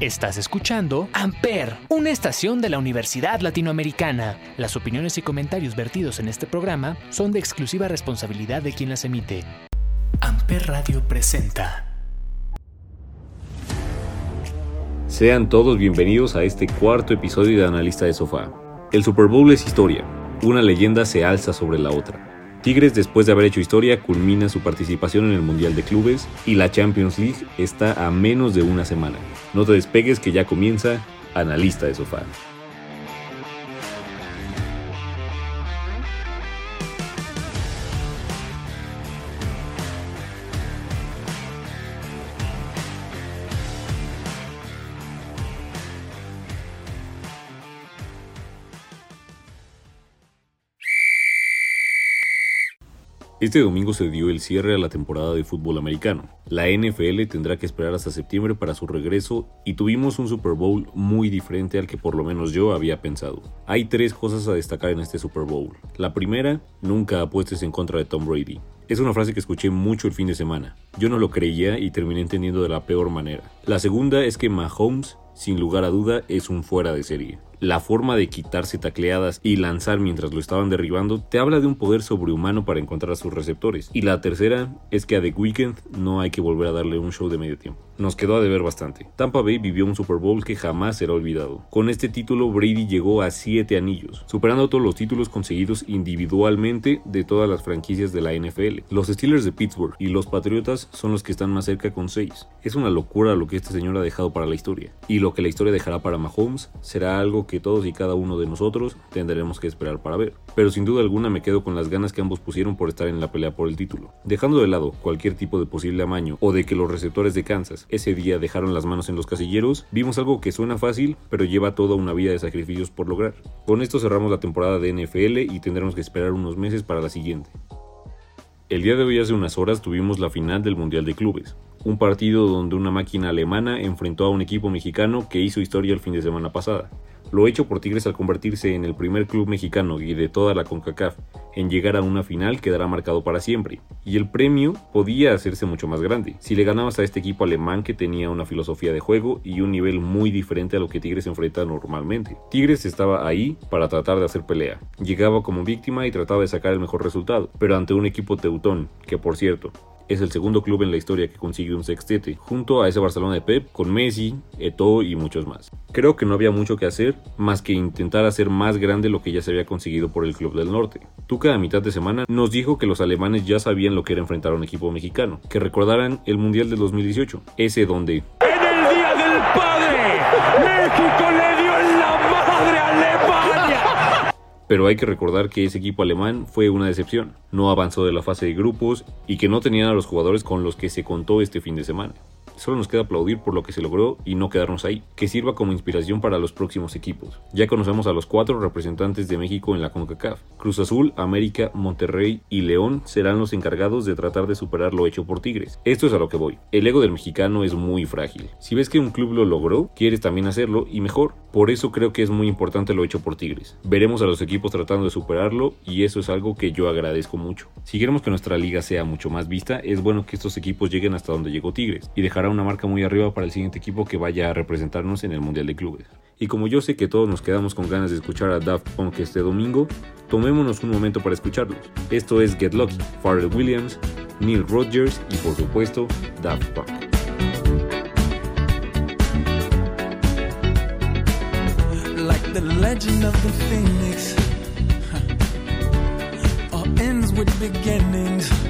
Estás escuchando Amper, una estación de la Universidad Latinoamericana. Las opiniones y comentarios vertidos en este programa son de exclusiva responsabilidad de quien las emite. Amper Radio presenta. Sean todos bienvenidos a este cuarto episodio de Analista de Sofá. El Super Bowl es historia, una leyenda se alza sobre la otra. Tigres, después de haber hecho historia, culmina su participación en el Mundial de Clubes y la Champions League está a menos de una semana. No te despegues que ya comienza Analista de Sofá. Este domingo se dio el cierre a la temporada de fútbol americano. La NFL tendrá que esperar hasta septiembre para su regreso y tuvimos un Super Bowl muy diferente al que por lo menos yo había pensado. Hay tres cosas a destacar en este Super Bowl. La primera, nunca apuestes en contra de Tom Brady. Es una frase que escuché mucho el fin de semana. Yo no lo creía y terminé entendiendo de la peor manera. La segunda es que Mahomes, sin lugar a duda, es un fuera de serie la forma de quitarse tacleadas y lanzar mientras lo estaban derribando te habla de un poder sobrehumano para encontrar a sus receptores. Y la tercera es que a The Weeknd no hay que volver a darle un show de medio tiempo. Nos quedó a deber bastante. Tampa Bay vivió un Super Bowl que jamás será olvidado. Con este título Brady llegó a 7 anillos, superando todos los títulos conseguidos individualmente de todas las franquicias de la NFL. Los Steelers de Pittsburgh y los Patriotas son los que están más cerca con 6. Es una locura lo que este señor ha dejado para la historia. Y lo que la historia dejará para Mahomes será algo que todos y cada uno de nosotros tendremos que esperar para ver. Pero sin duda alguna me quedo con las ganas que ambos pusieron por estar en la pelea por el título. Dejando de lado cualquier tipo de posible amaño o de que los receptores de Kansas ese día dejaron las manos en los casilleros, vimos algo que suena fácil, pero lleva toda una vida de sacrificios por lograr. Con esto cerramos la temporada de NFL y tendremos que esperar unos meses para la siguiente. El día de hoy hace unas horas tuvimos la final del Mundial de Clubes, un partido donde una máquina alemana enfrentó a un equipo mexicano que hizo historia el fin de semana pasada. Lo hecho por Tigres al convertirse en el primer club mexicano y de toda la CONCACAF en llegar a una final quedará marcado para siempre. Y el premio podía hacerse mucho más grande, si le ganabas a este equipo alemán que tenía una filosofía de juego y un nivel muy diferente a lo que Tigres enfrenta normalmente. Tigres estaba ahí para tratar de hacer pelea. Llegaba como víctima y trataba de sacar el mejor resultado, pero ante un equipo teutón, que por cierto, es el segundo club en la historia que consigue un sextete, junto a ese Barcelona de Pep, con Messi, Eto'o y muchos más. Creo que no había mucho que hacer más que intentar hacer más grande lo que ya se había conseguido por el Club del Norte. Tuca a mitad de semana nos dijo que los alemanes ya sabían lo que era enfrentar a un equipo mexicano, que recordaran el Mundial del 2018, ese donde... ¡En el Día del Padre! ¡México le dio en la madre a Alemania! Pero hay que recordar que ese equipo alemán fue una decepción, no avanzó de la fase de grupos y que no tenían a los jugadores con los que se contó este fin de semana. Solo nos queda aplaudir por lo que se logró y no quedarnos ahí, que sirva como inspiración para los próximos equipos. Ya conocemos a los cuatro representantes de México en la CONCACAF. Cruz Azul, América, Monterrey y León serán los encargados de tratar de superar lo hecho por Tigres. Esto es a lo que voy. El ego del mexicano es muy frágil. Si ves que un club lo logró, quieres también hacerlo y mejor. Por eso creo que es muy importante lo hecho por Tigres. Veremos a los equipos tratando de superarlo y eso es algo que yo agradezco mucho. Si queremos que nuestra liga sea mucho más vista, es bueno que estos equipos lleguen hasta donde llegó Tigres y dejará una marca muy arriba para el siguiente equipo que vaya a representarnos en el Mundial de Clubes. Y como yo sé que todos nos quedamos con ganas de escuchar a Daft Punk este domingo, tomémonos un momento para escucharlos. Esto es Get Lucky, Pharrell Williams, Neil Rogers y por supuesto Daft Punk. legend phoenix. beginnings.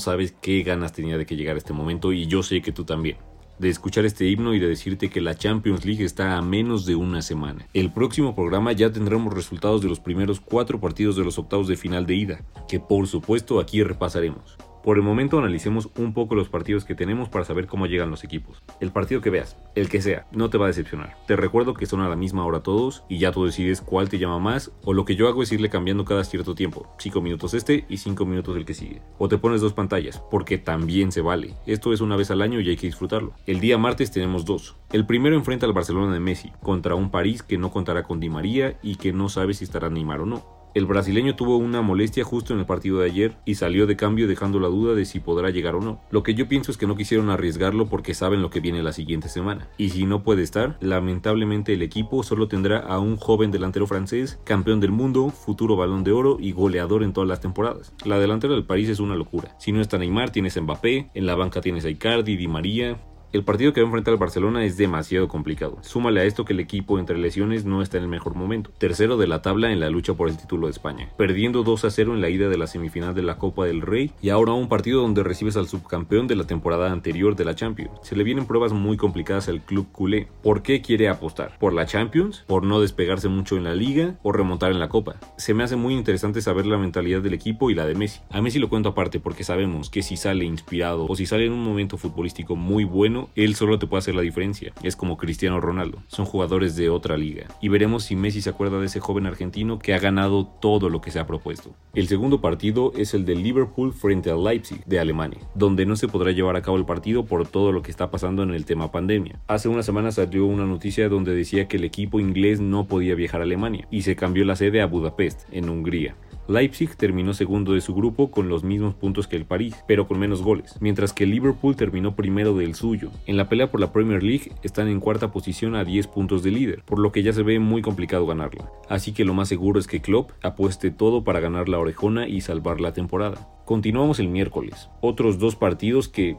Sabes qué ganas tenía de que llegara este momento y yo sé que tú también. De escuchar este himno y de decirte que la Champions League está a menos de una semana. El próximo programa ya tendremos resultados de los primeros cuatro partidos de los octavos de final de ida, que por supuesto aquí repasaremos. Por el momento analicemos un poco los partidos que tenemos para saber cómo llegan los equipos. El partido que veas, el que sea, no te va a decepcionar. Te recuerdo que son a la misma hora todos y ya tú decides cuál te llama más o lo que yo hago es irle cambiando cada cierto tiempo. 5 minutos este y 5 minutos el que sigue. O te pones dos pantallas, porque también se vale. Esto es una vez al año y hay que disfrutarlo. El día martes tenemos dos. El primero enfrenta al Barcelona de Messi contra un París que no contará con Di María y que no sabe si estará Neymar o no. El brasileño tuvo una molestia justo en el partido de ayer y salió de cambio dejando la duda de si podrá llegar o no. Lo que yo pienso es que no quisieron arriesgarlo porque saben lo que viene la siguiente semana. Y si no puede estar, lamentablemente el equipo solo tendrá a un joven delantero francés, campeón del mundo, futuro balón de oro y goleador en todas las temporadas. La delantera del París es una locura. Si no está Neymar, tienes Mbappé, en la banca tienes a Icardi, Di María, el partido que va a enfrentar al Barcelona es demasiado complicado. Súmale a esto que el equipo entre lesiones no está en el mejor momento. Tercero de la tabla en la lucha por el título de España. Perdiendo 2 a 0 en la ida de la semifinal de la Copa del Rey y ahora un partido donde recibes al subcampeón de la temporada anterior de la Champions. Se le vienen pruebas muy complicadas al club culé. ¿Por qué quiere apostar? ¿Por la Champions? ¿Por no despegarse mucho en la liga? ¿O remontar en la Copa? Se me hace muy interesante saber la mentalidad del equipo y la de Messi. A Messi lo cuento aparte porque sabemos que si sale inspirado o si sale en un momento futbolístico muy bueno él solo te puede hacer la diferencia. Es como Cristiano Ronaldo. Son jugadores de otra liga. Y veremos si Messi se acuerda de ese joven argentino que ha ganado todo lo que se ha propuesto. El segundo partido es el de Liverpool frente al Leipzig de Alemania, donde no se podrá llevar a cabo el partido por todo lo que está pasando en el tema pandemia. Hace unas semanas salió una noticia donde decía que el equipo inglés no podía viajar a Alemania y se cambió la sede a Budapest, en Hungría. Leipzig terminó segundo de su grupo con los mismos puntos que el París, pero con menos goles, mientras que Liverpool terminó primero del suyo. En la pelea por la Premier League están en cuarta posición a 10 puntos de líder, por lo que ya se ve muy complicado ganarla. Así que lo más seguro es que Klopp apueste todo para ganar la orejona y salvar la temporada. Continuamos el miércoles. Otros dos partidos que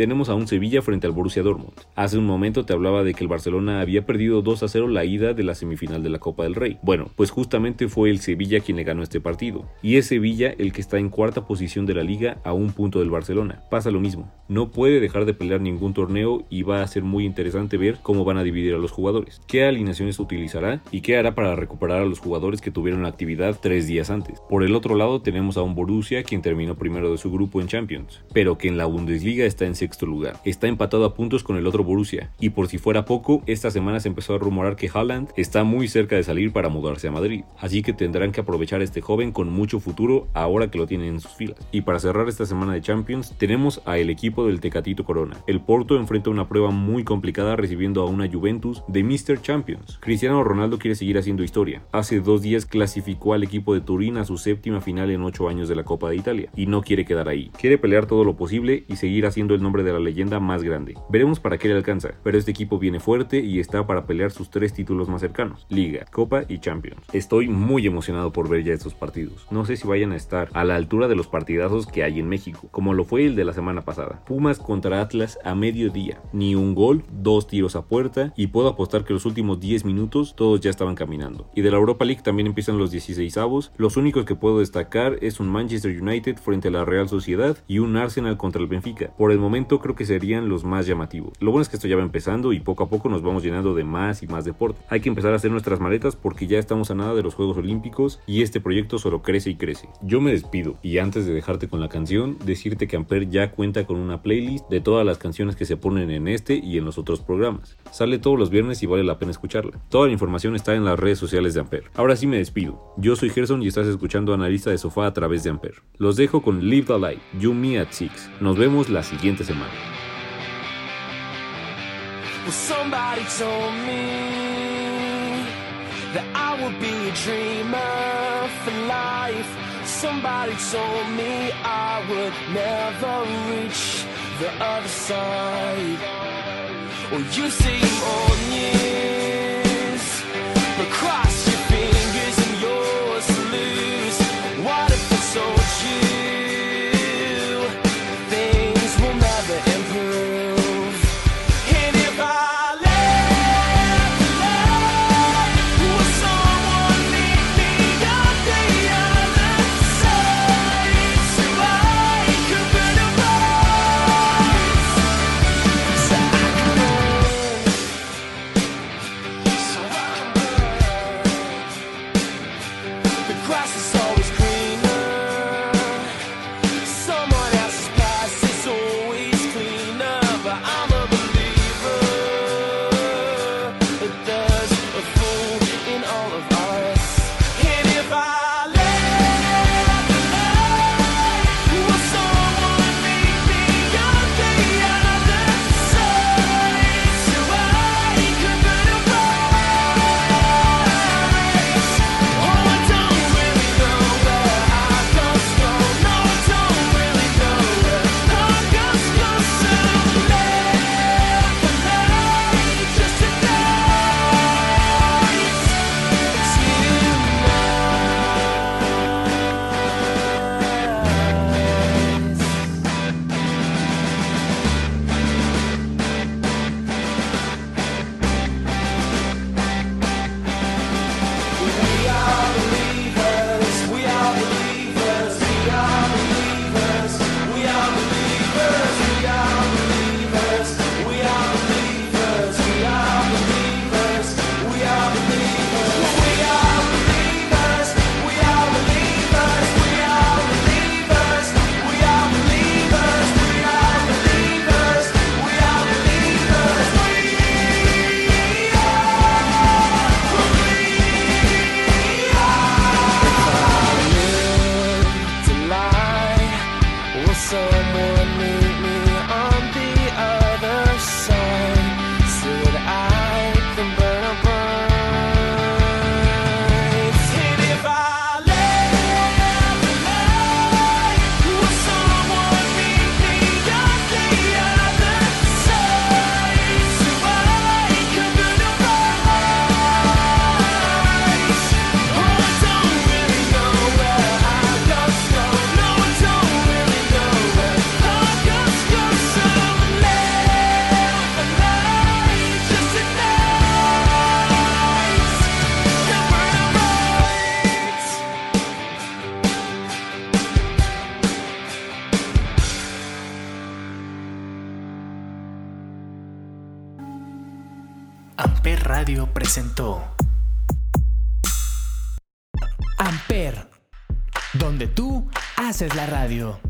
tenemos a un Sevilla frente al Borussia Dortmund. Hace un momento te hablaba de que el Barcelona había perdido 2 a 0 la ida de la semifinal de la Copa del Rey. Bueno, pues justamente fue el Sevilla quien le ganó este partido. Y es Sevilla el que está en cuarta posición de la liga a un punto del Barcelona. Pasa lo mismo. No puede dejar de pelear ningún torneo y va a ser muy interesante ver cómo van a dividir a los jugadores, qué alineaciones utilizará y qué hará para recuperar a los jugadores que tuvieron actividad tres días antes. Por el otro lado tenemos a un Borussia quien terminó primero de su grupo en Champions, pero que en la Bundesliga está en sexto lugar. Está empatado a puntos con el otro Borussia. Y por si fuera poco, esta semana se empezó a rumorar que Haaland está muy cerca de salir para mudarse a Madrid. Así que tendrán que aprovechar a este joven con mucho futuro ahora que lo tienen en sus filas. Y para cerrar esta semana de Champions, tenemos a el equipo del Tecatito Corona. El Porto enfrenta una prueba muy complicada recibiendo a una Juventus de Mr. Champions. Cristiano Ronaldo quiere seguir haciendo historia. Hace dos días clasificó al equipo de Turín a su séptima final en ocho años de la Copa de Italia y no quiere quedar ahí. Quiere pelear todo lo posible y seguir haciendo el nombre de la leyenda más grande. Veremos para qué le alcanza, pero este equipo viene fuerte y está para pelear sus tres títulos más cercanos, Liga, Copa y Champions. Estoy muy emocionado por ver ya estos partidos. No sé si vayan a estar a la altura de los partidazos que hay en México, como lo fue el de la semana pasada. Pumas contra Atlas a mediodía. Ni un gol, dos tiros a puerta y puedo apostar que los últimos 10 minutos todos ya estaban caminando. Y de la Europa League también empiezan los 16 avos. Los únicos que puedo destacar es un Manchester United frente a la Real Sociedad y un Arsenal contra el Benfica. Por el momento creo que serían los más llamativos. Lo bueno es que esto ya va empezando y poco a poco nos vamos llenando de más y más deporte. Hay que empezar a hacer nuestras maletas porque ya estamos a nada de los Juegos Olímpicos y este proyecto solo crece y crece. Yo me despido y antes de dejarte con la canción, decirte que Amper ya cuenta con una playlist de todas las canciones que se ponen en este y en los otros programas. Sale todos los viernes y vale la pena escucharla. Toda la información está en las redes sociales de Amper. Ahora sí me despido. Yo soy Gerson y estás escuchando Analista de Sofá a través de Amper. Los dejo con Live the Light, You Me at Six. Nos vemos la siguiente semana. Well, somebody told me that I would be a dreamer for life. Somebody told me I would never reach the other side. Well, you seem news, someone meet Haces la radio.